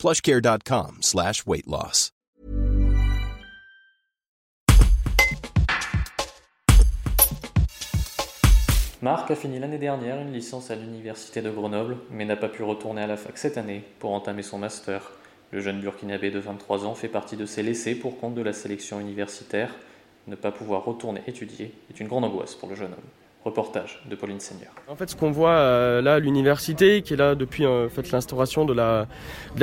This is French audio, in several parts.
plushcare.com. Marc a fini l'année dernière une licence à l'université de Grenoble, mais n'a pas pu retourner à la fac cette année pour entamer son master. Le jeune burkinabé de 23 ans fait partie de ces laissés pour compte de la sélection universitaire. Ne pas pouvoir retourner étudier est une grande angoisse pour le jeune homme. Reportage de Pauline Seigneur. En fait, ce qu'on voit euh, là l'université, qui est là depuis euh, fait, l'instauration de la,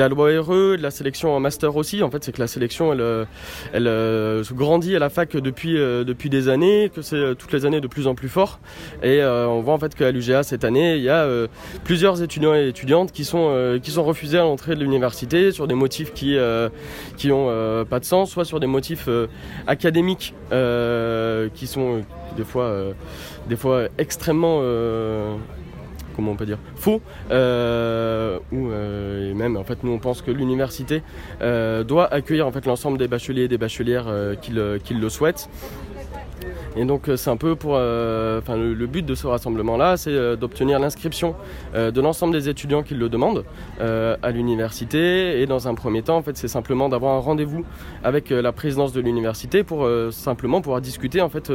loi RE, de la sélection en master aussi, en fait, c'est que la sélection, elle, euh, elle se grandit à la fac depuis, depuis des années, que c'est toutes les années de plus en plus fort. Et on voit en fait qu'à l'UGA cette année, il y a plusieurs étudiants et étudiantes qui sont, qui sont refusés à l'entrée de l'université sur des motifs qui, qui ont pas de sens, soit sur des motifs académiques qui sont des fois, des fois extrêmement euh, comment on peut dire faux euh, euh, même en fait nous on pense que l'université doit accueillir en fait l'ensemble des bacheliers et des bachelières qui le souhaitent et donc euh, c'est un peu pour, euh, enfin le, but de ce rassemblement-là, c'est euh, d'obtenir l'inscription de l'ensemble des étudiants qui le demandent à l'université. Et dans un premier temps, en fait, c'est simplement d'avoir un rendez-vous avec la présidence de l'université pour simplement pouvoir discuter en fait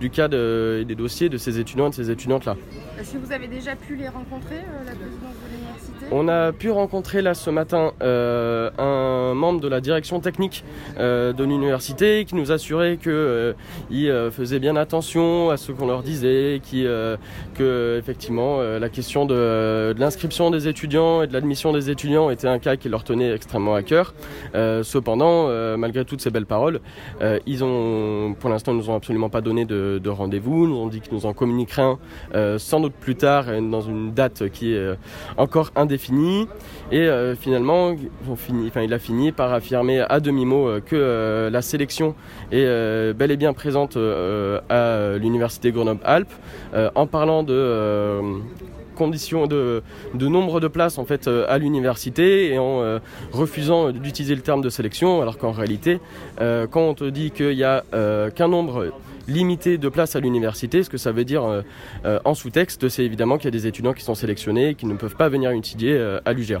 du cas et des dossiers de ces étudiants et de ces étudiantes-là. Est-ce que vous avez déjà pu les rencontrer, la présidence de l'université? On a pu rencontrer là ce matin un membre de la direction technique de l'université qui nous assurait qu'il faisait bien attention à ce qu'on leur disait, qui, euh, que effectivement euh, la question de, l'inscription des étudiants et de l'admission des étudiants était un cas qui leur tenait extrêmement à cœur. Euh, cependant, malgré toutes ces belles paroles, ils ont, pour l'instant, nous ont absolument pas donné de, rendez-vous. Nous ont dit qu'ils nous en communiqueraient sans doute plus tard dans une date qui est encore indéfinie. Et finalement, fini, enfin, il a fini par affirmer à demi-mot que la sélection est bel et bien présente à l'université Grenoble-Alpes euh, en parlant de euh, conditions de, nombre de places en fait à l'université et en refusant d'utiliser le terme de sélection alors qu'en réalité quand on te dit qu'il n'y a qu'un nombre limité de places à l'université, ce que ça veut dire en sous-texte, c'est évidemment qu'il y a des étudiants qui sont sélectionnés et qui ne peuvent pas venir étudier à l'UGA.